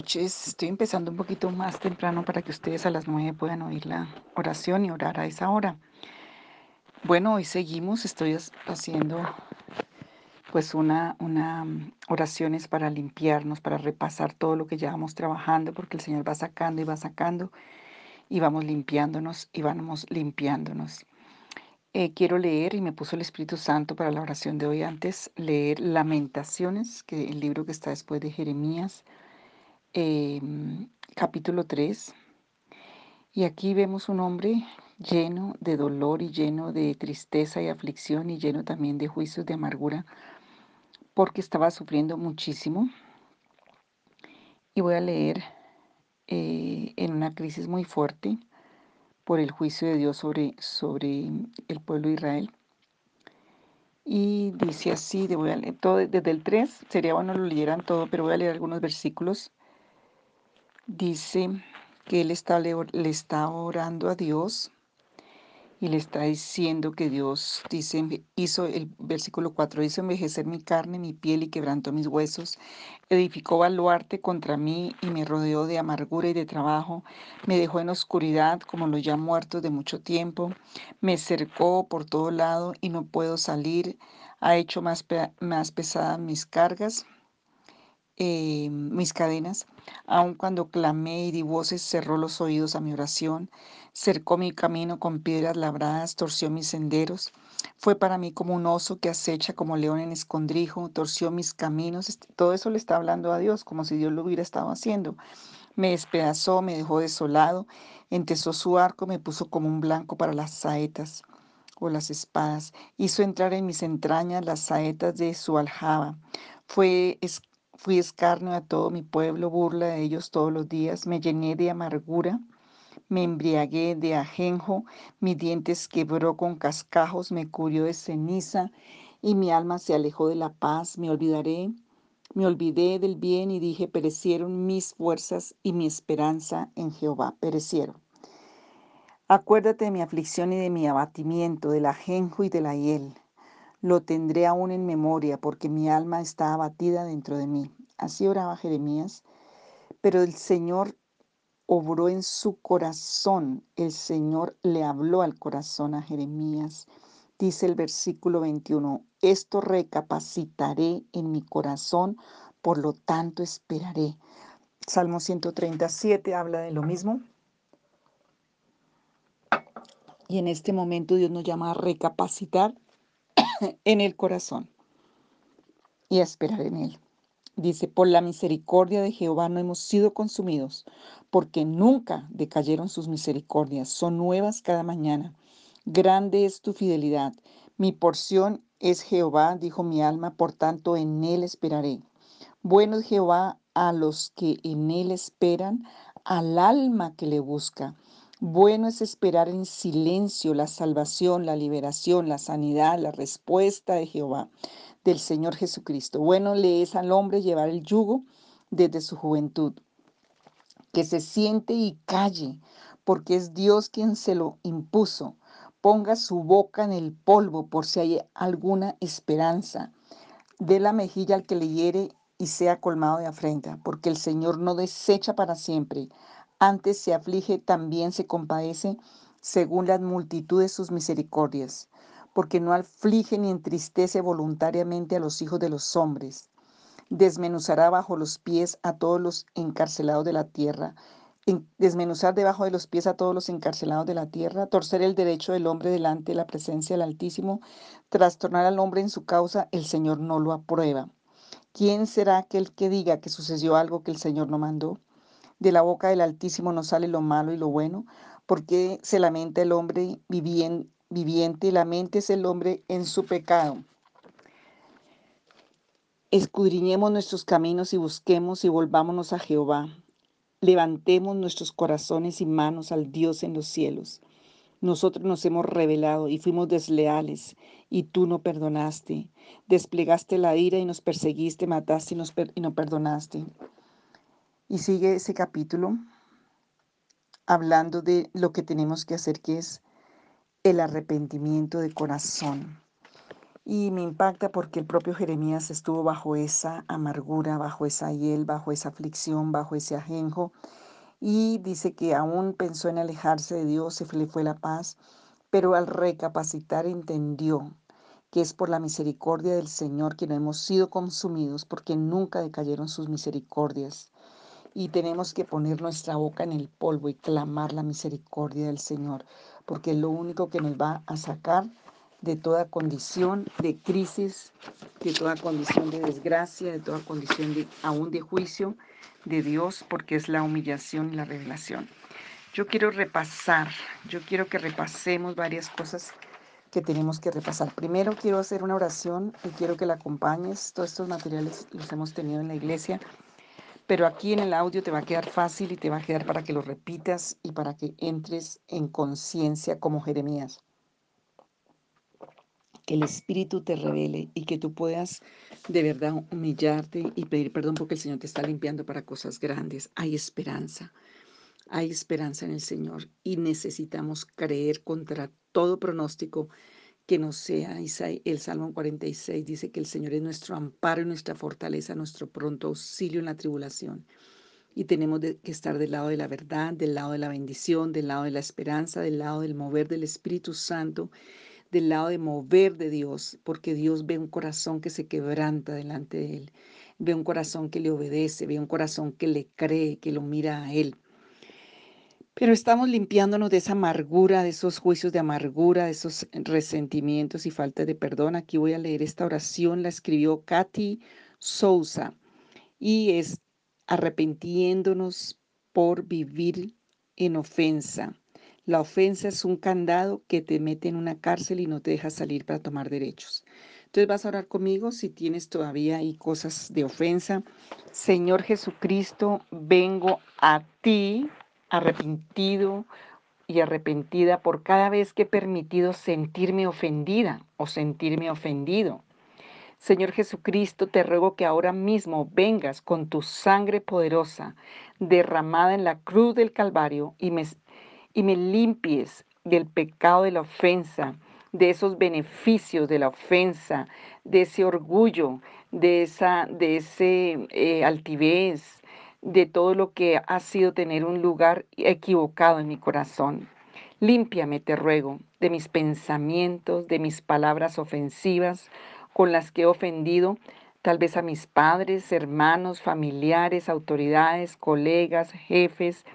Noches. Estoy empezando un poquito más temprano para que ustedes a las nueve puedan oír la oración y orar a esa hora. Bueno, hoy seguimos. Estoy haciendo pues una, una mm, oraciones para limpiarnos, para repasar todo lo que llevamos trabajando, porque el Señor va sacando y va sacando y vamos limpiándonos y vamos limpiándonos. Eh, quiero leer y me puso el Espíritu Santo para la oración de hoy antes, leer Lamentaciones, que el libro que está después de Jeremías Em, capítulo 3. Y aquí vemos un hombre lleno de dolor y lleno de tristeza y aflicción y lleno también de juicios de amargura porque estaba sufriendo muchísimo. Y voy a leer eh, en una crisis muy fuerte por el juicio de Dios sobre, sobre el pueblo de Israel. Y dice así, de voy a leer todo, desde el 3, sería bueno lo leyeran todo, pero voy a leer algunos versículos dice que él está, le, está orando a Dios y le está diciendo que Dios dice, hizo el versículo 4, hizo envejecer mi carne, mi piel y quebrantó mis huesos, edificó baluarte contra mí y me rodeó de amargura y de trabajo, me dejó en oscuridad como los ya muertos de mucho tiempo, me cercó por todo lado y no puedo salir, ha hecho más, más pesadas mis cargas eh, mis cadenas, aun cuando clamé y di voces, cerró los oídos a mi oración, cercó mi camino con piedras labradas, torció mis senderos, fue para mí como un oso que acecha como león en escondrijo, torció mis caminos, este, todo eso le está hablando a Dios, como si Dios lo hubiera estado haciendo. Me despedazó, me dejó desolado, entesó su arco, me puso como un blanco para las saetas o las espadas, hizo entrar en mis entrañas las saetas de su aljaba. Fue Fui escarnio a todo mi pueblo, burla de ellos todos los días, me llené de amargura, me embriagué de ajenjo, mis dientes quebró con cascajos, me cubrió de ceniza y mi alma se alejó de la paz, me olvidaré, me olvidé del bien y dije, perecieron mis fuerzas y mi esperanza en Jehová, perecieron. Acuérdate de mi aflicción y de mi abatimiento, del ajenjo y de la hiel lo tendré aún en memoria, porque mi alma está abatida dentro de mí. Así oraba Jeremías. Pero el Señor obró en su corazón. El Señor le habló al corazón a Jeremías. Dice el versículo 21, esto recapacitaré en mi corazón, por lo tanto esperaré. Salmo 137 habla de lo mismo. Y en este momento Dios nos llama a recapacitar en el corazón y a esperar en él. Dice, por la misericordia de Jehová no hemos sido consumidos, porque nunca decayeron sus misericordias, son nuevas cada mañana. Grande es tu fidelidad. Mi porción es Jehová, dijo mi alma, por tanto en él esperaré. Bueno es Jehová a los que en él esperan, al alma que le busca. Bueno es esperar en silencio la salvación, la liberación, la sanidad, la respuesta de Jehová, del Señor Jesucristo. Bueno le es al hombre llevar el yugo desde su juventud. Que se siente y calle, porque es Dios quien se lo impuso. Ponga su boca en el polvo por si hay alguna esperanza. Dé la mejilla al que le hiere y sea colmado de afrenta, porque el Señor no desecha para siempre antes se aflige, también se compadece según la multitud de sus misericordias, porque no aflige ni entristece voluntariamente a los hijos de los hombres. Desmenuzará bajo los pies a todos los encarcelados de la tierra, desmenuzar debajo de los pies a todos los encarcelados de la tierra, torcer el derecho del hombre delante de la presencia del Altísimo, trastornar al hombre en su causa, el Señor no lo aprueba. ¿Quién será aquel que diga que sucedió algo que el Señor no mandó? De la boca del Altísimo no sale lo malo y lo bueno, porque se lamenta el hombre viviente y es el hombre en su pecado. Escudriñemos nuestros caminos y busquemos y volvámonos a Jehová. Levantemos nuestros corazones y manos al Dios en los cielos. Nosotros nos hemos rebelado y fuimos desleales, y tú no perdonaste. Desplegaste la ira y nos perseguiste, mataste y, y no perdonaste. Y sigue ese capítulo hablando de lo que tenemos que hacer, que es el arrepentimiento de corazón. Y me impacta porque el propio Jeremías estuvo bajo esa amargura, bajo esa hiel, bajo esa aflicción, bajo ese ajenjo. Y dice que aún pensó en alejarse de Dios, se le fue la paz, pero al recapacitar entendió que es por la misericordia del Señor que no hemos sido consumidos, porque nunca decayeron sus misericordias. Y tenemos que poner nuestra boca en el polvo y clamar la misericordia del Señor, porque es lo único que nos va a sacar de toda condición de crisis, de toda condición de desgracia, de toda condición de, aún de juicio de Dios, porque es la humillación y la revelación. Yo quiero repasar, yo quiero que repasemos varias cosas que tenemos que repasar. Primero quiero hacer una oración y quiero que la acompañes. Todos estos materiales los hemos tenido en la iglesia, pero aquí en el audio te va a quedar fácil y te va a quedar para que lo repitas y para que entres en conciencia como Jeremías que el Espíritu te revele y que tú puedas de verdad humillarte y pedir perdón porque el Señor te está limpiando para cosas grandes. Hay esperanza, hay esperanza en el Señor y necesitamos creer contra todo pronóstico que no sea. El Salmo 46 dice que el Señor es nuestro amparo y nuestra fortaleza, nuestro pronto auxilio en la tribulación. Y tenemos que estar del lado de la verdad, del lado de la bendición, del lado de la esperanza, del lado del mover del Espíritu Santo del lado de mover de Dios, porque Dios ve un corazón que se quebranta delante de Él, ve un corazón que le obedece, ve un corazón que le cree, que lo mira a Él. Pero estamos limpiándonos de esa amargura, de esos juicios de amargura, de esos resentimientos y falta de perdón. Aquí voy a leer esta oración, la escribió Katy Sousa y es arrepentiéndonos por vivir en ofensa. La ofensa es un candado que te mete en una cárcel y no te deja salir para tomar derechos. Entonces vas a orar conmigo si tienes todavía ahí cosas de ofensa. Señor Jesucristo, vengo a ti arrepentido y arrepentida por cada vez que he permitido sentirme ofendida o sentirme ofendido. Señor Jesucristo, te ruego que ahora mismo vengas con tu sangre poderosa derramada en la cruz del Calvario y me limpies del pecado de la ofensa, de esos beneficios de la ofensa, de ese orgullo, de esa de ese eh, altivez, de todo lo que ha sido tener un lugar equivocado en mi corazón. Límpiame, te ruego, de mis pensamientos, de mis palabras ofensivas con las que he ofendido tal vez a mis padres, hermanos, familiares, autoridades, colegas, jefes,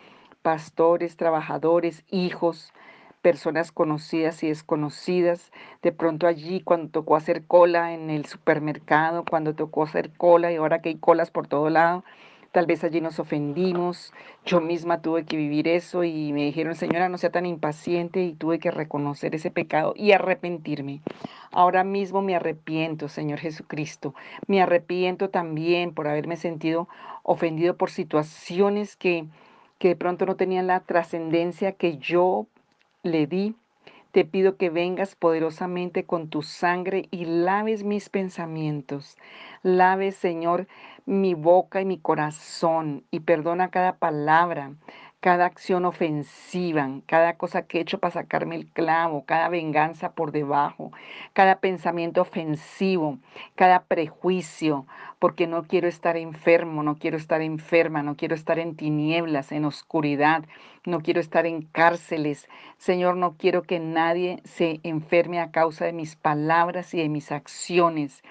pastores, trabajadores, hijos, personas conocidas y desconocidas. De pronto allí cuando tocó hacer cola en el supermercado, cuando tocó hacer cola y ahora que hay colas por todo lado, tal vez allí nos ofendimos. Yo misma tuve que vivir eso y me dijeron, señora, no sea tan impaciente y tuve que reconocer ese pecado y arrepentirme. Ahora mismo me arrepiento, Señor Jesucristo. Me arrepiento también por haberme sentido ofendido por situaciones que que de pronto no tenían la trascendencia que yo le di. Te pido que vengas poderosamente con tu sangre y laves mis pensamientos. Laves, Señor, mi boca y mi corazón y perdona cada palabra, cada acción ofensiva, cada cosa que he hecho para sacarme el clavo, cada venganza por debajo, cada pensamiento ofensivo, cada prejuicio, porque no quiero estar enfermo, no quiero estar enferma, no quiero estar en tinieblas, en oscuridad, no quiero estar en cárceles. Señor, no quiero que nadie se enferme a causa de mis palabras y de mis acciones.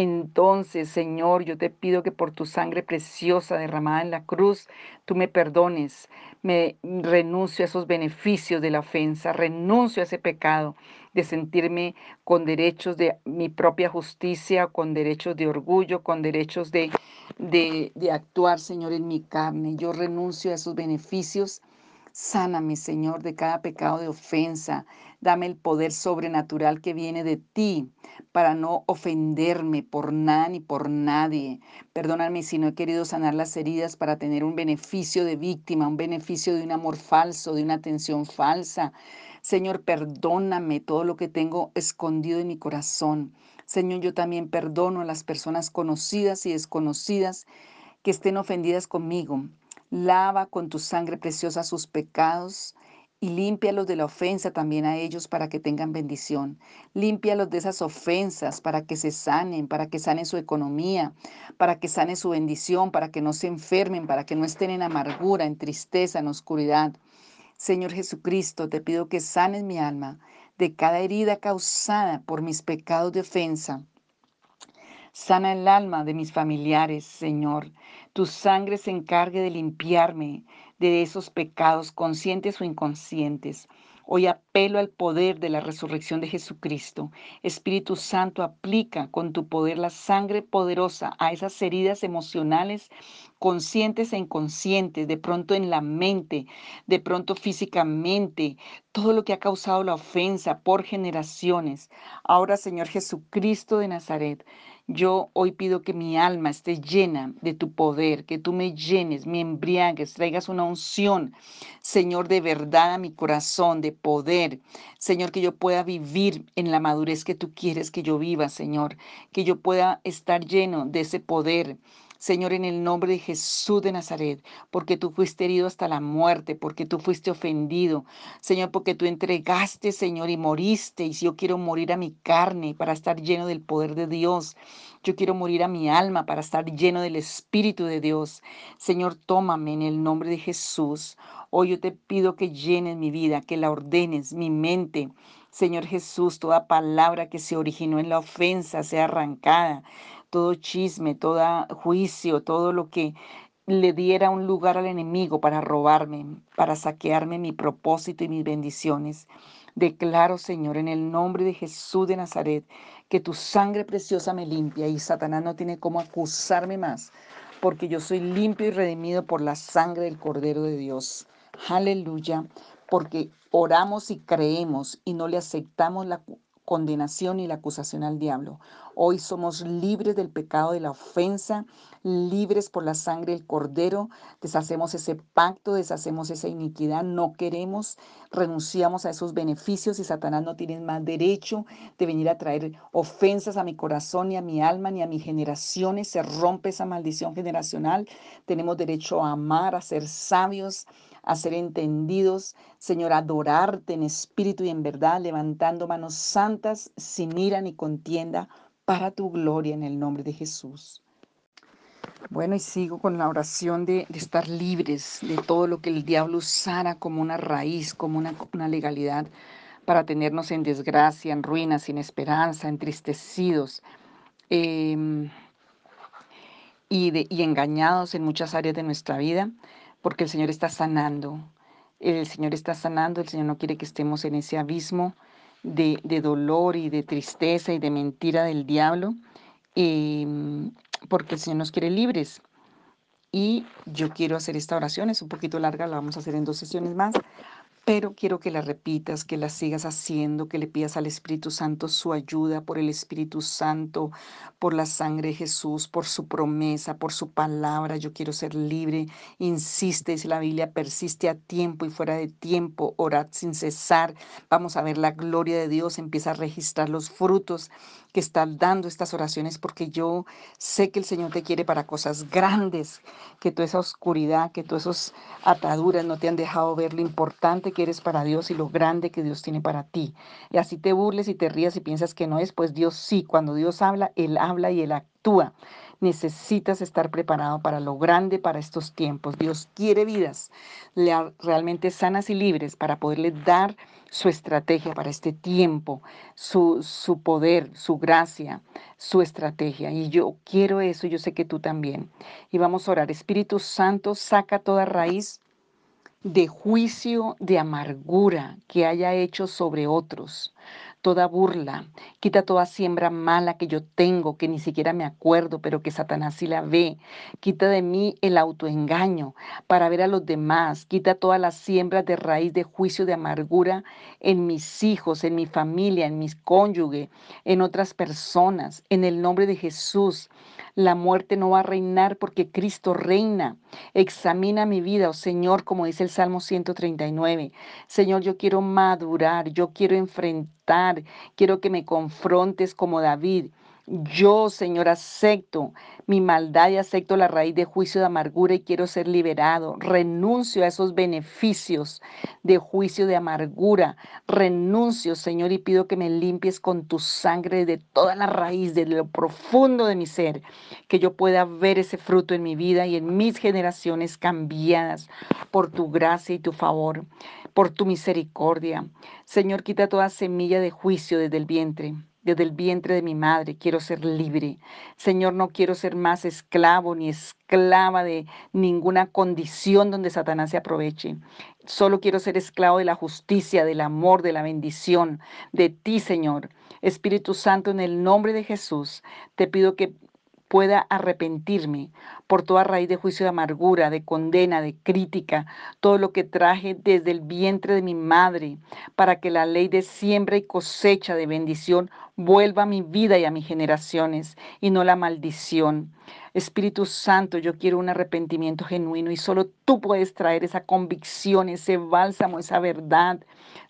Entonces, Señor, yo te pido que por tu sangre preciosa derramada en la cruz, tú me perdones, me renuncio a esos beneficios de la ofensa, renuncio a ese pecado de sentirme con derechos de mi propia justicia, con derechos de orgullo, con derechos de, de, actuar, Señor, en mi carne. Yo renuncio a esos beneficios Sáname, Señor, de cada pecado de ofensa. Dame el poder sobrenatural que viene de ti para no ofenderme por nada ni por nadie. Perdóname si no he querido sanar las heridas para tener un beneficio de víctima, un beneficio de un amor falso, de una atención falsa. Señor, perdóname todo lo que tengo escondido en mi corazón. Señor, yo también perdono a las personas conocidas y desconocidas que estén ofendidas conmigo. Lava con tu sangre preciosa sus pecados y límpialos de la ofensa también a ellos para que tengan bendición. Límpialos de esas ofensas para que se sanen, para que sane su economía, para que sane su bendición, para que no se enfermen, para que no estén en amargura, en tristeza, en oscuridad. Señor Jesucristo, te pido que sanes mi alma de cada herida causada por mis pecados de ofensa. Sana el alma de mis familiares, Señor. Tu sangre se encargue de limpiarme, de esos pecados conscientes o inconscientes. Hoy apelo al poder de la resurrección de Jesucristo. Espíritu Santo, aplica con tu poder la sangre poderosa a esas heridas emocionales, conscientes e inconscientes, de pronto en la mente, de pronto físicamente, todo lo que ha causado la ofensa por generaciones. Ahora, Señor Jesucristo de Nazaret, yo hoy pido que mi alma esté llena de tu poder, que tú me llenes, me embriagues, traigas una unción, Señor, de verdad a mi corazón, de poder. Señor, que yo pueda vivir en la madurez que tú quieres que yo viva, Señor, que yo pueda estar lleno de ese poder Señor, en el nombre de Jesús de Nazaret, porque tú fuiste herido hasta la muerte, porque tú fuiste ofendido, Señor, porque tú entregaste, Señor, y moriste, y si yo quiero morir a mi carne para estar lleno del poder de Dios, yo quiero morir a mi alma para estar lleno del Espíritu de Dios. Señor, tómame en el nombre de Jesús. Hoy yo te pido que llenes mi vida, que la ordenes, mi mente. Señor Jesús, toda palabra que se originó en la ofensa sea arrancada todo chisme, todo juicio, todo lo que le diera un lugar al enemigo para robarme, para saquearme mi propósito y mis bendiciones. Declaro, Señor, en el nombre de Jesús de Nazaret, que tu sangre preciosa me limpia y Satanás no tiene cómo acusarme más, porque yo soy limpio y redimido por la sangre del Cordero de Dios. Aleluya, porque oramos y creemos y no le aceptamos la condenación y la acusación al diablo. Hoy somos libres del pecado de la ofensa, libres por la sangre del cordero, deshacemos ese pacto, deshacemos esa iniquidad, no queremos, renunciamos a esos beneficios y Satanás no tiene más derecho de venir a traer ofensas a mi corazón, ni a mi alma, ni a mis generaciones, se rompe esa maldición generacional, tenemos derecho a amar, a ser sabios, a ser entendidos, Señor, adorarte en espíritu y en verdad, levantando manos santas sin ira ni contienda, para tu gloria en el nombre de Jesús. Bueno, y sigo con la oración de, estar libres de todo lo que el diablo usara como una raíz, como una, legalidad para tenernos en desgracia, en ruina, sin esperanza, entristecidos em, y engañados en muchas áreas de nuestra vida porque el Señor está sanando. El Señor está sanando, el Señor no quiere que estemos en ese abismo de, dolor y de tristeza y de mentira del diablo, em, porque el Señor nos quiere libres. Y yo quiero hacer esta oración, es un poquito larga, la vamos a hacer en dos sesiones más, pero quiero que la repitas, que la sigas haciendo, que le pidas al Espíritu Santo su ayuda por el Espíritu Santo, por la sangre de Jesús, por su promesa, por su palabra. Yo quiero ser libre. Insiste, dice la Biblia, persiste a tiempo y fuera de tiempo, orad sin cesar. Vamos a ver la gloria de Dios, empieza a registrar los frutos que están dando estas oraciones porque yo sé que el Señor te quiere para cosas grandes, que toda esa oscuridad, que todas esas ataduras no te han dejado ver lo importante que eres para Dios y lo grande que Dios tiene para ti. Y así te burles y te rías y piensas que no es, pues Dios sí, cuando Dios habla, Él habla y Él actúa. Necesitas estar preparado para lo grande para estos tiempos. Dios quiere vidas realmente sanas y libres para poderle dar su estrategia para este tiempo, su, su poder, su gracia, su estrategia. Y yo quiero eso, yo sé que tú también. Y vamos a orar. Espíritu Santo, saca toda raíz de juicio, de amargura que haya hecho sobre otros toda burla, quita toda siembra mala que yo tengo, que ni siquiera me acuerdo, pero que Satanás sí la ve. Quita de mí el autoengaño para ver a los demás. Quita todas las siembras de raíz de juicio, de amargura en mis hijos, en mi familia, en mis cónyuge, en otras personas. En el nombre de Jesús, la muerte no va a reinar porque Cristo reina. Examina mi vida, oh Señor, como dice el Salmo 139. Señor, yo quiero madurar, yo quiero enfrentar quiero que me confrontes como David. Yo, Señor, acepto mi maldad y acepto la raíz de juicio de amargura y quiero ser liberado. Renuncio a esos beneficios de juicio de amargura. Renuncio, Señor, y pido que me limpies con tu sangre de toda la raíz, de lo profundo de mi ser, que yo pueda ver ese fruto en mi vida y en mis generaciones cambiadas por tu gracia y tu favor, por tu misericordia. Señor, quita toda semilla de juicio desde el vientre desde el vientre de mi madre. Quiero ser libre. Señor, no quiero ser más esclavo ni esclava de ninguna condición donde Satanás se aproveche. Solo quiero ser esclavo de la justicia, del amor, de la bendición, de ti, Señor. Espíritu Santo, en el nombre de Jesús, te pido que pueda arrepentirme por toda raíz de juicio de amargura, de condena, de crítica, todo lo que traje desde el vientre de mi madre, para que la ley de siembra y cosecha de bendición vuelva a mi vida y a mis generaciones, y no la maldición. Espíritu Santo, yo quiero un arrepentimiento genuino y solo tú puedes traer esa convicción, ese bálsamo, esa verdad.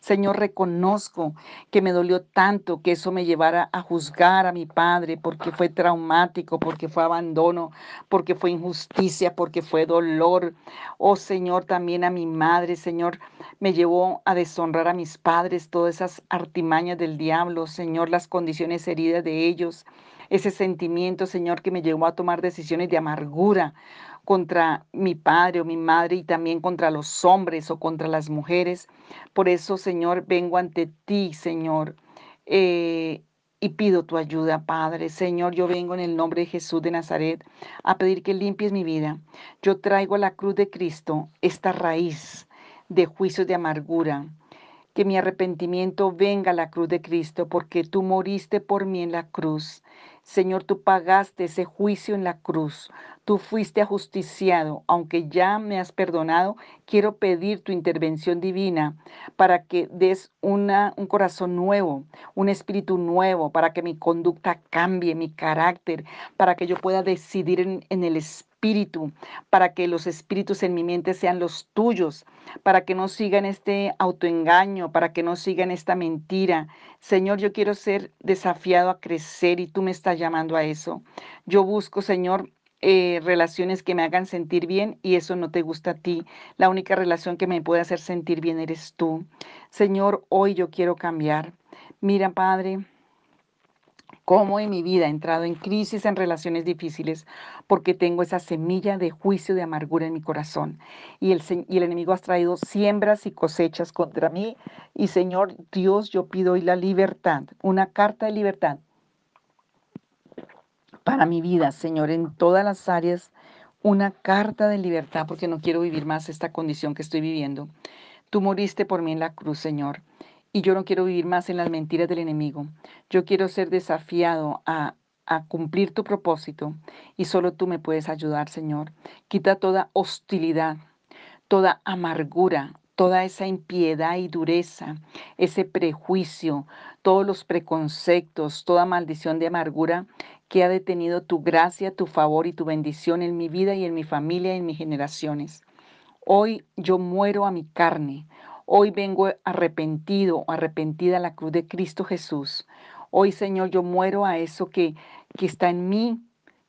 Señor, reconozco que me dolió tanto que eso me llevara a juzgar a mi padre porque fue traumático, porque fue abandono, porque fue injusticia, porque fue dolor. Oh Señor, también a mi madre, Señor, me llevó a deshonrar a mis padres, todas esas artimañas del diablo, Señor, las condiciones heridas de ellos ese sentimiento, Señor, que me llevó a tomar decisiones de amargura contra mi padre o mi madre y también contra los hombres o contra las mujeres. Por eso, Señor, vengo ante ti, Señor. Eh, y pido tu ayuda, Padre. Señor, yo vengo en el nombre de Jesús de Nazaret a pedir que limpies mi vida. Yo traigo a la cruz de Cristo esta raíz de juicios de amargura, que mi arrepentimiento venga a la cruz de Cristo, porque tú moriste por mí en la cruz. Señor, tú pagaste ese juicio en la cruz. Tú fuiste ajusticiado. Aunque ya me has perdonado, quiero pedir tu intervención divina para que des una, un corazón nuevo, un espíritu nuevo, para que mi conducta cambie, mi carácter, para que yo pueda decidir en, el espíritu espíritu, para que los espíritus en mi mente sean los tuyos, para que no sigan este autoengaño, para que no sigan esta mentira. Señor, yo quiero ser desafiado a crecer y tú me estás llamando a eso. Yo busco, Señor, eh, relaciones que me hagan sentir bien y eso no te gusta a ti. La única relación que me puede hacer sentir bien eres tú. Señor, hoy yo quiero cambiar. Mira, Padre, cómo en mi vida he entrado en crisis, en relaciones difíciles, porque tengo esa semilla de juicio, de amargura en mi corazón. Y el, y el enemigo ha traído siembras y cosechas contra mí. Y Señor Dios, yo pido hoy la libertad, una carta de libertad para mi vida, Señor, en todas las áreas, una carta de libertad, porque no quiero vivir más esta condición que estoy viviendo. Tú moriste por mí en la cruz, Señor y yo no quiero vivir más en las mentiras del enemigo. Yo quiero ser desafiado a, a cumplir tu propósito y solo tú me puedes ayudar, Señor. Quita toda hostilidad, toda amargura, toda esa impiedad y dureza, ese prejuicio, todos los preconceptos, toda maldición de amargura que ha detenido tu gracia, tu favor y tu bendición en mi vida y en mi familia y en mis generaciones. Hoy yo muero a mi carne. Hoy vengo arrepentido arrepentida a la cruz de Cristo Jesús. Hoy, Señor, yo muero a eso que, que está en mí,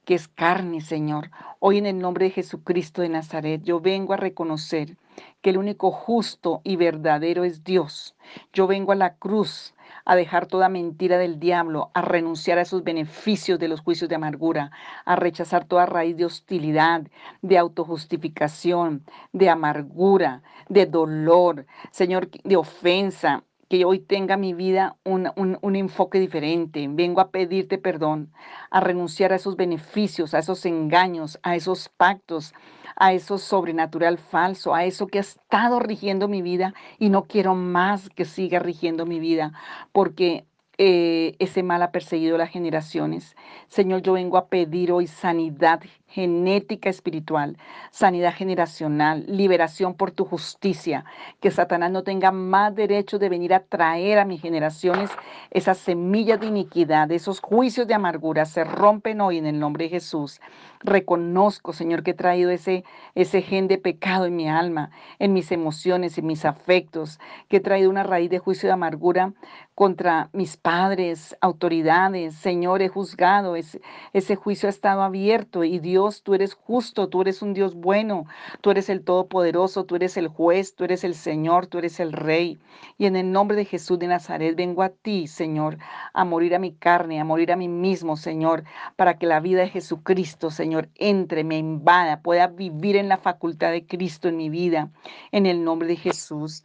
que es carne, Señor. Hoy en el nombre de Jesucristo de Nazaret, yo vengo a reconocer que el único justo y verdadero es Dios. Yo vengo a la cruz a dejar toda mentira del diablo, a renunciar a esos beneficios de los juicios de amargura, a rechazar toda raíz de hostilidad, de autojustificación, de amargura, de dolor, Señor, de ofensa, que hoy tenga mi vida un, un, enfoque diferente. Vengo a pedirte perdón, a renunciar a esos beneficios, a esos engaños, a esos pactos, a eso sobrenatural falso, a eso que ha estado rigiendo mi vida y no quiero más que siga rigiendo mi vida, porque eh, ese mal ha perseguido las generaciones. Señor, yo vengo a pedir hoy sanidad genética espiritual, sanidad generacional, liberación por tu justicia, que Satanás no tenga más derecho de venir a traer a mis generaciones esas semillas de iniquidad, esos juicios de amargura, se rompen hoy en el nombre de Jesús. Reconozco, Señor, que he traído ese, ese gen de pecado en mi alma, en mis emociones, en mis afectos, que he traído una raíz de juicio de amargura contra mis padres, autoridades. Señor, he juzgado, ese, ese juicio ha estado abierto y Dios, tú eres justo, tú eres un Dios bueno, tú eres el Todopoderoso, tú eres el juez, tú eres el Señor, tú eres el Rey. Y en el nombre de Jesús de Nazaret vengo a ti, Señor, a morir a mi carne, a morir a mí mismo, Señor, para que la vida de Jesucristo, Señor, entre, me invada, pueda vivir en la facultad de Cristo en mi vida, en el nombre de Jesús.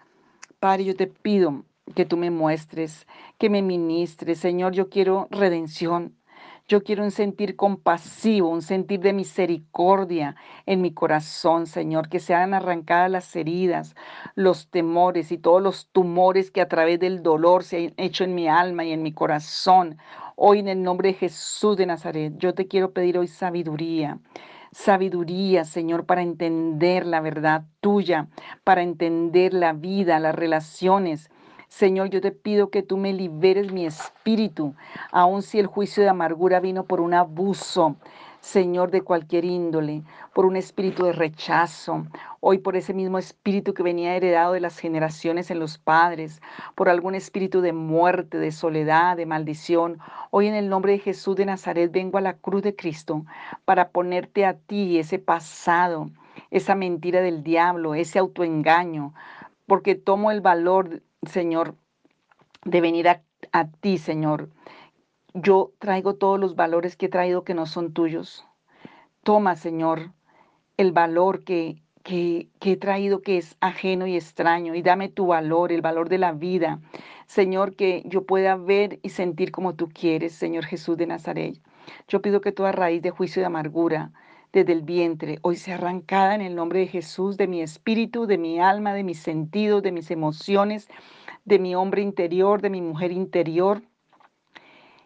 Padre, yo te pido que tú me muestres, que me ministres. Señor, yo quiero redención. Yo quiero un sentir compasivo, un sentir de misericordia en mi corazón, Señor, que sean arrancadas las heridas, los temores y todos los tumores que a través del dolor se han hecho en mi alma y en mi corazón. Hoy en el nombre de Jesús de Nazaret, yo te quiero pedir hoy sabiduría. Sabiduría, Señor, para entender la verdad tuya, para entender la vida, las relaciones. Señor, yo te pido que tú me liberes mi espíritu, aun si el juicio de amargura vino por un abuso. Señor, de cualquier índole, por un espíritu de rechazo, hoy por ese mismo espíritu que venía heredado de las generaciones en los padres, por algún espíritu de muerte, de soledad, de maldición. Hoy en el nombre de Jesús de Nazaret vengo a la cruz de Cristo para ponerte a ti ese pasado, esa mentira del diablo, ese autoengaño, porque tomo el valor, Señor, de venir a, ti, Señor yo traigo todos los valores que he traído que no son tuyos. Toma, Señor, el valor que, que, he traído que es ajeno y extraño y dame tu valor, el valor de la vida. Señor, que yo pueda ver y sentir como tú quieres, Señor Jesús de Nazaret. Yo pido que toda raíz de juicio y de amargura desde el vientre. Hoy sea arrancada en el nombre de Jesús, de mi espíritu, de mi alma, de mis sentidos, de mis emociones, de mi hombre interior, de mi mujer interior.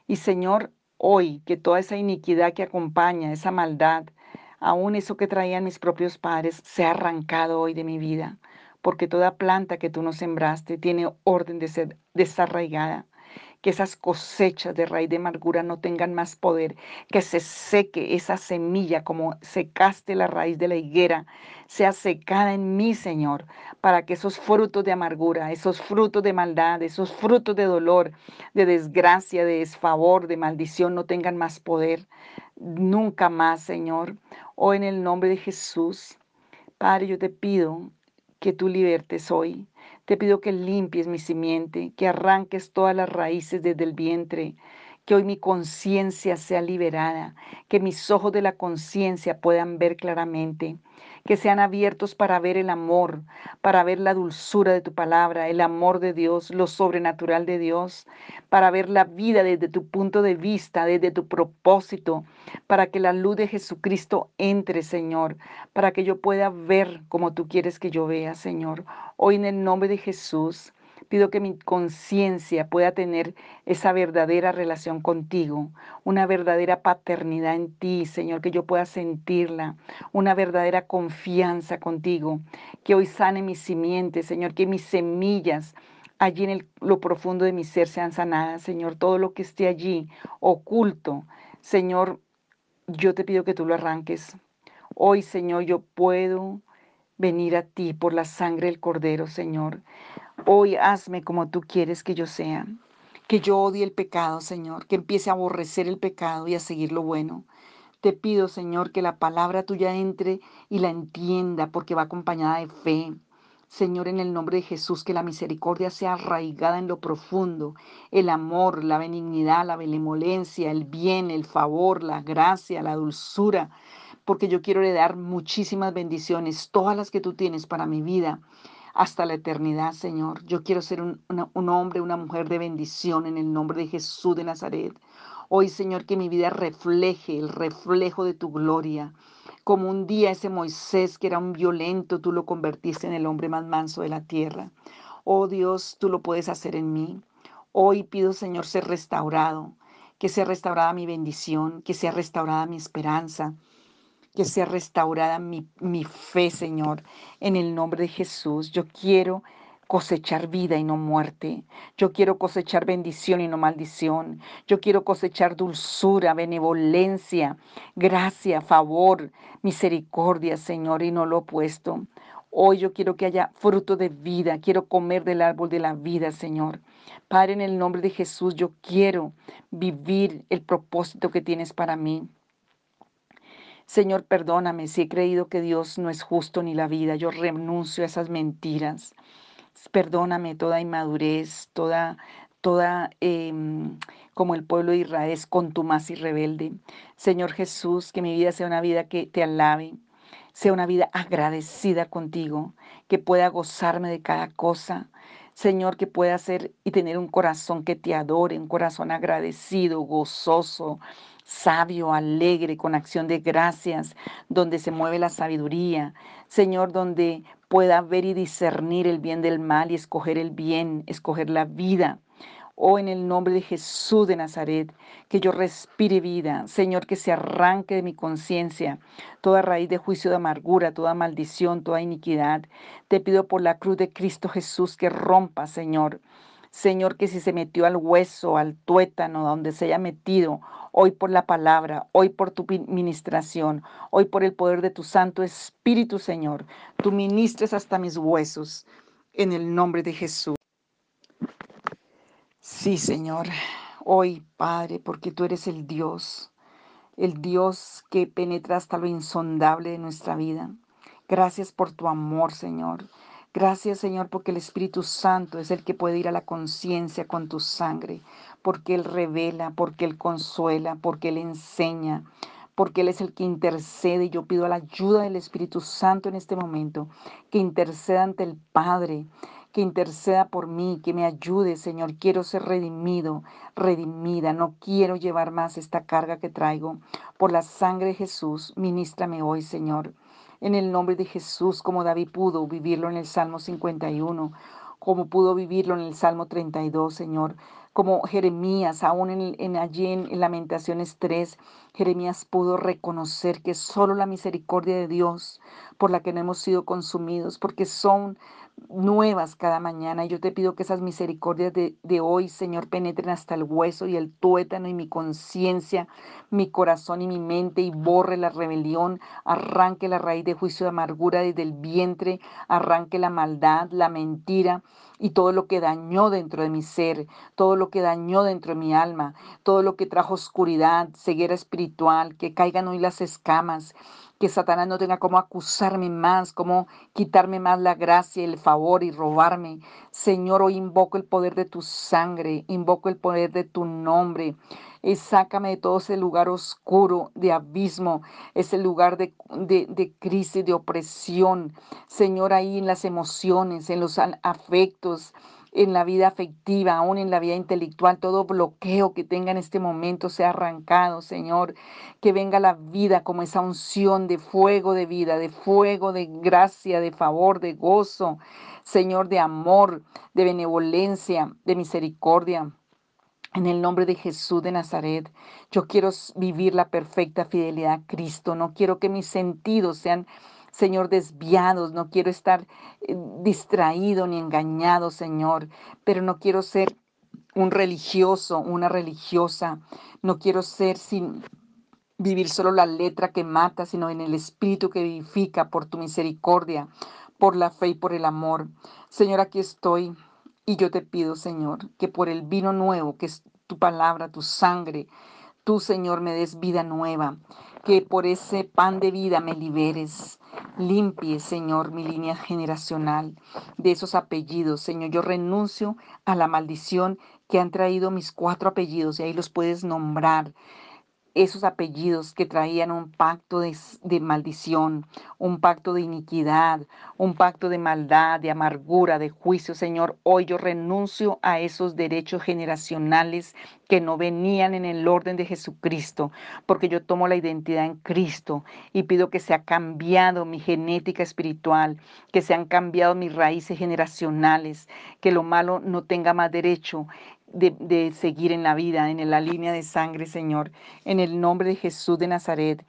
Y Señor, hoy que toda esa iniquidad que acompaña, esa maldad, aún eso que traían mis propios padres, sea arrancado hoy de mi vida, porque toda planta que tú no sembraste tiene orden de ser desarraigada que esas cosechas de raíz de amargura no tengan más poder, que se seque esa semilla como secaste la raíz de la higuera, sea secada en mí, Señor, para que esos frutos de amargura, esos frutos de maldad, esos frutos de dolor, de desgracia, de desfavor, de maldición no tengan más poder. Nunca más, Señor. O en el nombre de Jesús, Padre, yo te pido que tú libertes hoy te pido que limpies mi simiente, que arranques todas las raíces desde el vientre, que hoy mi conciencia sea liberada, que mis ojos de la conciencia puedan ver claramente, que sean abiertos para ver el amor, para ver la dulzura de tu palabra, el amor de Dios, lo sobrenatural de Dios, para ver la vida desde tu punto de vista, desde tu propósito, para que la luz de Jesucristo entre, Señor, para que yo pueda ver como tú quieres que yo vea, Señor. Hoy en el nombre de Jesús, Pido que mi conciencia pueda tener esa verdadera relación contigo, una verdadera paternidad en ti, Señor, que yo pueda sentirla, una verdadera confianza contigo, que hoy sane mis simientes, Señor, que mis semillas allí en lo profundo de mi ser sean sanadas, Señor, todo lo que esté allí oculto, Señor, yo te pido que tú lo arranques. Hoy, Señor, yo puedo venir a ti por la sangre del Cordero, Señor. Hoy hazme como tú quieres que yo sea, que yo odie el pecado, Señor, que empiece a aborrecer el pecado y a seguir lo bueno. Te pido, Señor, que la palabra tuya entre y la entienda porque va acompañada de fe. Señor, en el nombre de Jesús, que la misericordia sea arraigada en lo profundo, el amor, la benignidad, la benevolencia, el bien, el favor, la gracia, la dulzura, porque yo quiero heredar muchísimas bendiciones, todas las que tú tienes para mi vida hasta la eternidad, Señor. Yo quiero ser un, hombre, una mujer de bendición en el nombre de Jesús de Nazaret. Hoy, Señor, que mi vida refleje el reflejo de tu gloria. Como un día ese Moisés que era un violento, tú lo convertiste en el hombre más manso de la tierra. Oh Dios, tú lo puedes hacer en mí. Hoy pido, Señor, ser restaurado, que sea restaurada mi bendición, que sea restaurada mi esperanza, que sea restaurada mi, mi fe, Señor, en el nombre de Jesús. Yo quiero cosechar vida y no muerte. Yo quiero cosechar bendición y no maldición. Yo quiero cosechar dulzura, benevolencia, gracia, favor, misericordia, Señor, y no lo opuesto. Hoy yo quiero que haya fruto de vida, quiero comer del árbol de la vida, Señor. Padre, en el nombre de Jesús, yo quiero vivir el propósito que tienes para mí. Señor, perdóname si he creído que Dios no es justo ni la vida. Yo renuncio a esas mentiras. Perdóname toda inmadurez, toda, toda, em, como el pueblo de Israel es contumaz y rebelde. Señor Jesús, que mi vida sea una vida que te alabe, sea una vida agradecida contigo, que pueda gozarme de cada cosa. Señor, que pueda ser y tener un corazón que te adore, un corazón agradecido, gozoso, sabio, alegre, con acción de gracias, donde se mueve la sabiduría. Señor, donde pueda ver y discernir el bien del mal y escoger el bien, escoger la vida. Oh, en el nombre de Jesús de Nazaret, que yo respire vida. Señor, que se arranque de mi conciencia toda raíz de juicio de amargura, toda maldición, toda iniquidad. Te pido por la cruz de Cristo Jesús que rompa, Señor. Señor, que si se metió al hueso, al tuétano, donde se haya metido, hoy por la palabra, hoy por tu ministración, hoy por el poder de tu Santo Espíritu, Señor. Tú ministres hasta mis huesos, en el nombre de Jesús. Sí, Señor, hoy, Padre, porque tú eres el Dios, el Dios que penetra hasta lo insondable de nuestra vida. Gracias por tu amor, Señor. Gracias, Señor, porque el Espíritu Santo es el que puede ir a la conciencia con tu sangre porque Él revela, porque Él consuela, porque Él enseña, porque Él es el que intercede. Y yo pido la ayuda del Espíritu Santo en este momento, que interceda ante el Padre, que interceda por mí, que me ayude, Señor. Quiero ser redimido, redimida. No quiero llevar más esta carga que traigo. Por la sangre de Jesús, ministrame hoy, Señor. En el nombre de Jesús, como David pudo vivirlo en el Salmo 51, como pudo vivirlo en el Salmo 32, Señor como Jeremías, aún en, allí en, Lamentaciones 3, Jeremías pudo reconocer que solo la misericordia de Dios por la que no hemos sido consumidos, porque son nuevas cada mañana. Yo te pido que esas misericordias de, de, hoy, Señor, penetren hasta el hueso y el tuétano y mi conciencia, mi corazón y mi mente y borre la rebelión, arranque la raíz de juicio de amargura desde el vientre, arranque la maldad, la mentira y todo lo que dañó dentro de mi ser, todo lo que dañó dentro de mi alma, todo lo que trajo oscuridad, ceguera espiritual, que caigan hoy las escamas, que Satanás no tenga cómo acusarme más, cómo quitarme más la gracia, el favor y robarme. Señor, hoy invoco el poder de tu sangre, invoco el poder de tu nombre y sácame de todo ese lugar oscuro de abismo, ese lugar de, de, crisis, de opresión. Señor, ahí en las emociones, en los afectos, en la vida afectiva, aún en la vida intelectual, todo bloqueo que tenga en este momento sea arrancado, Señor. Que venga la vida como esa unción de fuego de vida, de fuego de gracia, de favor, de gozo, Señor, de amor, de benevolencia, de misericordia. En el nombre de Jesús de Nazaret, yo quiero vivir la perfecta fidelidad a Cristo. No quiero que mis sentidos sean, Señor, desviados. No quiero estar eh, distraído ni engañado, Señor. Pero no quiero ser un religioso, una religiosa. No quiero ser sin vivir solo la letra que mata, sino en el espíritu que vivifica por tu misericordia, por la fe y por el amor. Señor, aquí estoy y yo te pido, Señor, que por el vino nuevo, que es tu palabra, tu sangre, tú, Señor, me des vida nueva, que por ese pan de vida me liberes. Limpie, Señor, mi línea generacional de esos apellidos. Señor, yo renuncio a la maldición que han traído mis cuatro apellidos y ahí los puedes nombrar esos apellidos que traían un pacto de, maldición, un pacto de iniquidad, un pacto de maldad, de amargura, de juicio, Señor. Hoy yo renuncio a esos derechos generacionales que no venían en el orden de Jesucristo, porque yo tomo la identidad en Cristo y pido que se ha cambiado mi genética espiritual, que se han cambiado mis raíces generacionales, que lo malo no tenga más derecho de, seguir en la vida, en la línea de sangre, Señor, en el nombre de Jesús de Nazaret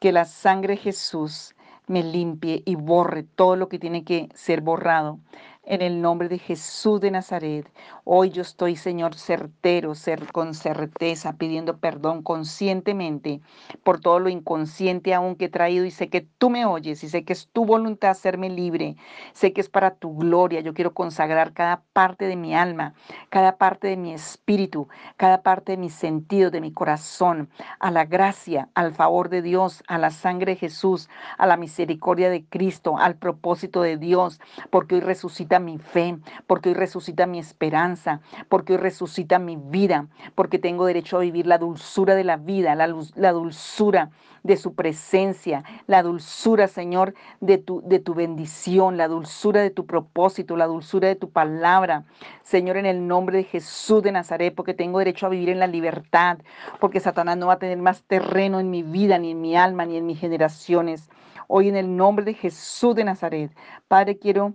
que la sangre de Jesús me limpie y borre todo lo que tiene que ser borrado. En el nombre de Jesús de Nazaret, hoy yo estoy, Señor, certero, ser con certeza, pidiendo perdón conscientemente por todo lo inconsciente aún que he traído y sé que tú me oyes y sé que es tu voluntad hacerme libre, sé que es para tu gloria. Yo quiero consagrar cada parte de mi alma, cada parte de mi espíritu, cada parte de mis sentidos, de mi corazón, a la gracia, al favor de Dios, a la sangre de Jesús, a la misericordia de Cristo, al propósito de Dios, porque hoy resucita mi fe, porque hoy resucita mi esperanza, porque hoy resucita mi vida, porque tengo derecho a vivir la dulzura de la vida, la, la dulzura de su presencia, la dulzura, Señor, de tu, de tu bendición, la dulzura de tu propósito, la dulzura de tu palabra. Señor, en el nombre de Jesús de Nazaret, porque tengo derecho a vivir en la libertad, porque Satanás no va a tener más terreno en mi vida, ni en mi alma, ni en mis generaciones. Hoy en el nombre de Jesús de Nazaret, Padre, quiero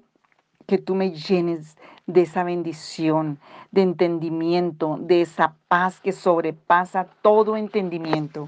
que tú me llenes de esa bendición, de entendimiento, de esa paz que sobrepasa todo entendimiento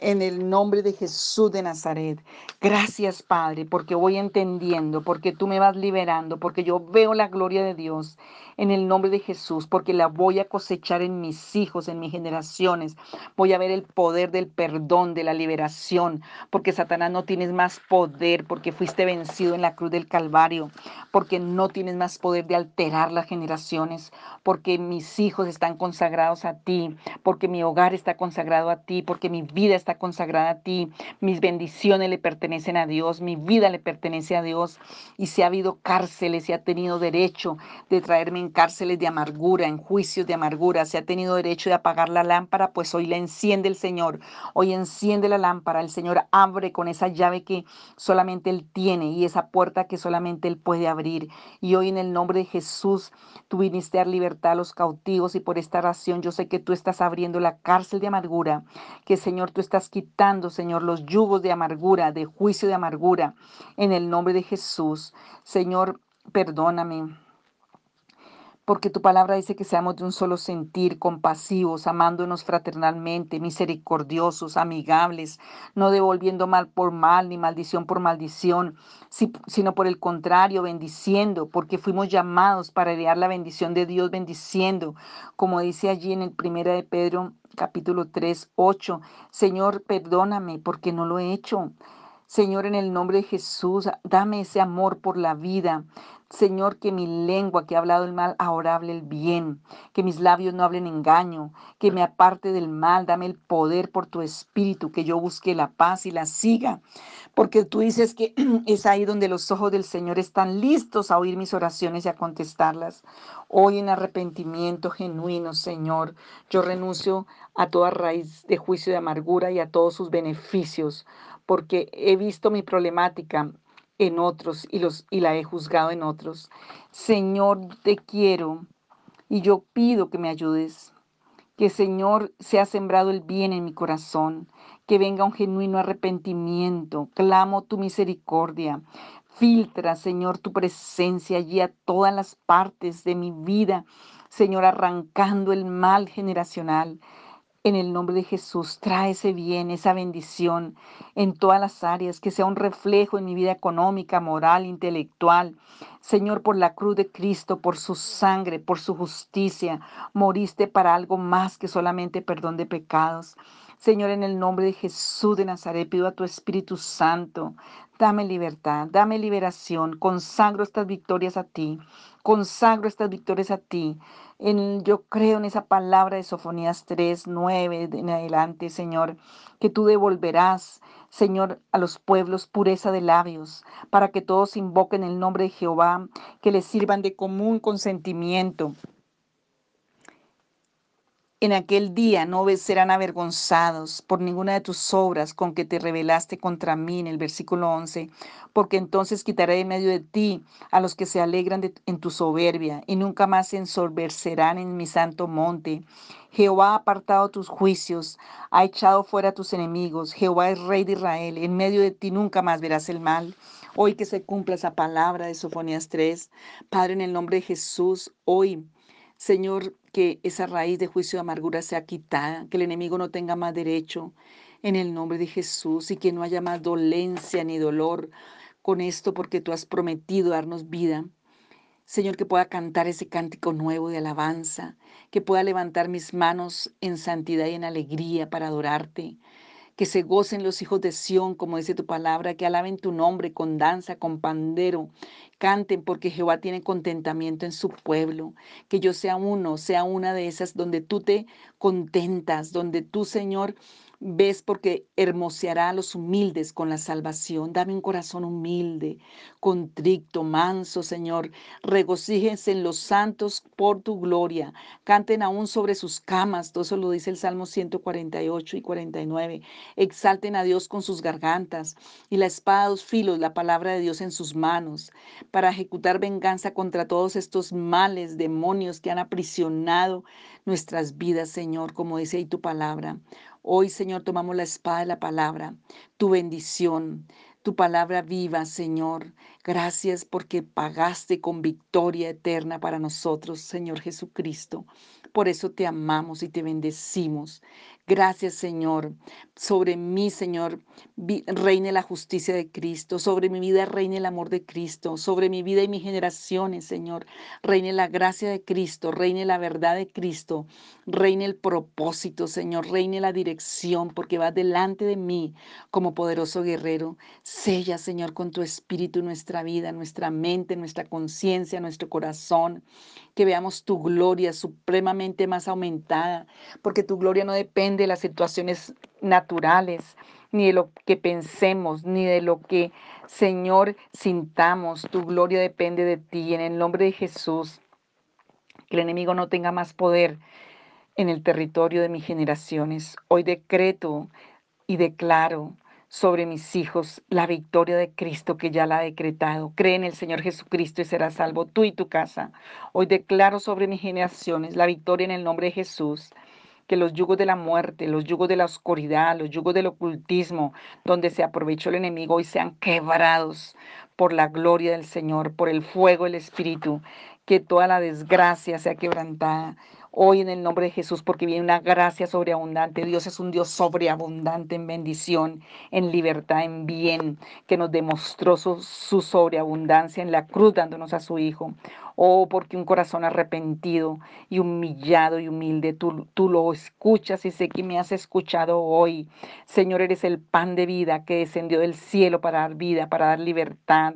en el nombre de Jesús de Nazaret. Gracias, Padre, porque voy entendiendo, porque tú me vas liberando, porque yo veo la gloria de Dios en el nombre de Jesús, porque la voy a cosechar en mis hijos, en mis generaciones. Voy a ver el poder del perdón, de la liberación, porque Satanás no tienes más poder, porque fuiste vencido en la cruz del Calvario, porque no tienes más poder de alterar las generaciones, porque mis hijos están consagrados a ti, porque mi hogar está consagrado a ti, porque mi vida está consagrada a ti, mis bendiciones le pertenecen a Dios, mi vida le pertenece a Dios. Y si ha habido cárceles, si ha tenido derecho de traerme en cárceles de amargura, en juicios de amargura, si ha tenido derecho de apagar la lámpara, pues hoy la enciende el Señor. Hoy enciende la lámpara, el Señor abre con esa llave que solamente Él tiene y esa puerta que solamente Él puede abrir. Y hoy en el nombre de Jesús, tú viniste a dar libertad a los cautivos y por esta razón yo sé que tú estás abriendo la cárcel de amargura, que Señor tú estás quitando, Señor, los yugos de amargura, de juicio de amargura, en el nombre de Jesús. Señor, perdóname porque tu palabra dice que seamos de un solo sentir, compasivos, amándonos fraternalmente, misericordiosos, amigables, no devolviendo mal por mal ni maldición por maldición, sino por el contrario, bendiciendo, porque fuimos llamados para heredar la bendición de Dios, bendiciendo, como dice allí en el primera de Pedro capítulo 3, 8. Señor, perdóname porque no lo he hecho. Señor, en el nombre de Jesús, dame ese amor por la vida. Señor, que mi lengua que ha hablado el mal ahora hable el bien, que mis labios no hablen engaño, que me aparte del mal, dame el poder por tu espíritu, que yo busque la paz y la siga, porque tú dices que es ahí donde los ojos del Señor están listos a oír mis oraciones y a contestarlas. Hoy en arrepentimiento genuino, Señor, yo renuncio a toda raíz de juicio de amargura y a todos sus beneficios, porque he visto mi problemática en otros y, los, y la he juzgado en otros. Señor, te quiero y yo pido que me ayudes. Que Señor sea sembrado el bien en mi corazón, que venga un genuino arrepentimiento. Clamo tu misericordia. Filtra, Señor, tu presencia allí a todas las partes de mi vida, Señor, arrancando el mal generacional. En el nombre de Jesús, trae ese bien, esa bendición en todas las áreas, que sea un reflejo en mi vida económica, moral, intelectual. Señor, por la cruz de Cristo, por su sangre, por su justicia, moriste para algo más que solamente perdón de pecados. Señor, en el nombre de Jesús de Nazaret, pido a tu Espíritu Santo, dame libertad, dame liberación, consagro estas victorias a ti, consagro estas victorias a ti. Yo creo en esa palabra de Sofonías 3, 9 en adelante, Señor, que tú devolverás, Señor, a los pueblos pureza de labios, para que todos invoquen el nombre de Jehová, que les sirvan de común consentimiento en aquel día no serán avergonzados por ninguna de tus obras con que te rebelaste contra mí, en el versículo 11, porque entonces quitaré de medio de ti a los que se alegran en tu soberbia y nunca más se ensorbercerán en mi santo monte. Jehová ha apartado tus juicios, ha echado fuera a tus enemigos. Jehová es rey de Israel, en medio de ti nunca más verás el mal. Hoy que se cumpla esa palabra de Sofonías 3, Padre, en el nombre de Jesús, hoy Señor, que esa raíz de juicio de amargura sea quitada, que el enemigo no tenga más derecho, en el nombre de Jesús y que no haya más dolencia ni dolor con esto porque tú has prometido darnos vida. Señor, que pueda cantar ese cántico nuevo de alabanza, que pueda levantar mis manos en santidad y en alegría para adorarte, que se gocen los hijos de Sión, como dice tu palabra, que alaben tu nombre con danza, con pandero, canten porque Jehová tiene contentamiento en su pueblo, que yo sea uno, sea una de esas donde tú te contentas, donde tú, Señor, ves porque hermoseará a los humildes con la salvación. Dame un corazón humilde, contrito, manso, Señor. Regocíjense en los santos por tu gloria. Canten aún sobre sus camas. Todo eso lo dice el Salmo 148 y 49. Exalten a Dios con sus gargantas y la espada dos filos, la palabra de Dios en sus manos, para ejecutar venganza contra todos estos males, demonios que han aprisionado nuestras vidas, Señor, como dice ahí tu palabra. Hoy, Señor, tomamos la espada de la palabra, tu bendición, tu palabra viva, Señor. Gracias porque pagaste con victoria eterna para nosotros, Señor Jesucristo. Por eso te amamos y te bendecimos. Gracias, Señor. Sobre mí, Señor, reine la justicia de Cristo. Sobre mi vida reine el amor de Cristo. Sobre mi vida y mis generaciones, Señor, reine la gracia de Cristo. Reine la verdad de Cristo. Reine el propósito, Señor. Reine la dirección, porque va delante de mí como poderoso guerrero. Sella, Señor, con tu espíritu nuestra vida, nuestra mente, nuestra conciencia, nuestro corazón. Que veamos tu gloria supremamente más aumentada, porque tu gloria no depende de las situaciones naturales, ni de lo que pensemos, ni de lo que, Señor, sintamos. Tu gloria depende de ti. En el nombre de Jesús, que el enemigo no tenga más poder en el territorio de mis generaciones. Hoy decreto y declaro sobre mis hijos la victoria de Cristo que ya la ha decretado. Cree en el Señor Jesucristo y serás salvo tú y tu casa. Hoy declaro sobre mis generaciones la victoria en el nombre de Jesús que los yugos de la muerte, los yugos de la oscuridad, los yugos del ocultismo, donde se aprovechó el enemigo, hoy sean quebrados por la gloria del Señor, por el fuego del Espíritu, que toda la desgracia sea quebrantada hoy en el nombre de Jesús, porque viene una gracia sobreabundante. Dios es un Dios sobreabundante en bendición, en libertad, en bien, que nos demostró su, sobreabundancia en la cruz dándonos a su Hijo. Oh, porque un corazón arrepentido y humillado y humilde, tú, tú lo escuchas y sé que me has escuchado hoy. Señor, eres el pan de vida que descendió del cielo para dar vida, para dar libertad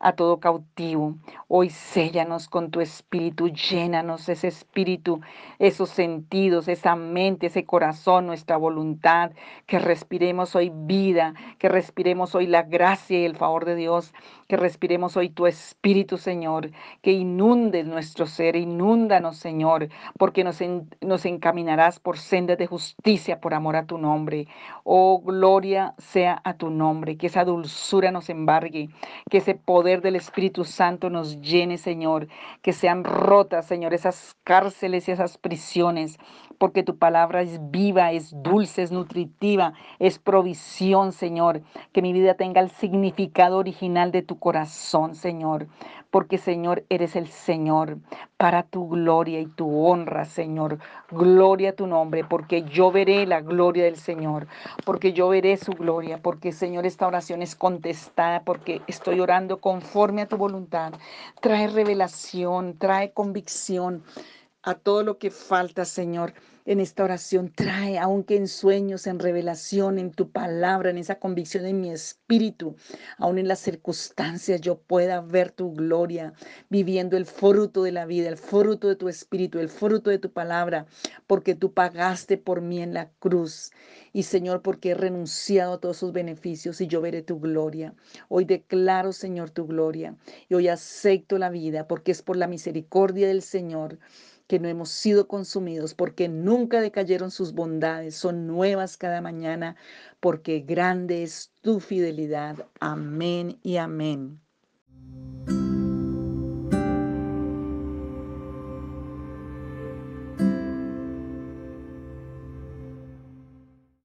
a todo cautivo. Hoy séllanos con tu espíritu, llénanos ese espíritu, esos sentidos, esa mente, ese corazón, nuestra voluntad, que respiremos hoy vida, que respiremos hoy la gracia y el favor de Dios, que respiremos hoy tu espíritu, Señor, que inunde nuestro ser, inúndanos, Señor, porque nos, nos encaminarás por sendas de justicia por amor a tu nombre. Oh, gloria sea a tu nombre, que esa dulzura nos embargue, que ese poder del Espíritu Santo nos llene, Señor, que sean rotas, Señor, esas cárceles y esas prisiones, porque tu palabra es viva, es dulce, es nutritiva, es provisión, Señor, que mi vida tenga el significado original de tu corazón, Señor, porque, Señor, eres el Señor, para tu gloria y tu honra, Señor. Gloria a tu nombre, porque yo veré la gloria del Señor, porque yo veré su gloria, porque, Señor, esta oración es contestada, porque estoy orando con conforme a tu voluntad. Trae revelación, trae convicción a todo lo que falta, Señor en esta oración. Trae, aunque en sueños, en revelación, en tu palabra, en esa convicción en mi espíritu, aún en las circunstancias, yo pueda ver tu gloria, viviendo el fruto de la vida, el fruto de tu espíritu, el fruto de tu palabra, porque tú pagaste por mí en la cruz. Y Señor, porque he renunciado a todos sus beneficios y yo veré tu gloria. Hoy declaro, Señor, tu gloria. Y hoy acepto la vida porque es por la misericordia del Señor que no hemos sido consumidos, porque nunca decayeron sus bondades, son nuevas cada mañana, porque grande es tu fidelidad. Amén y amén.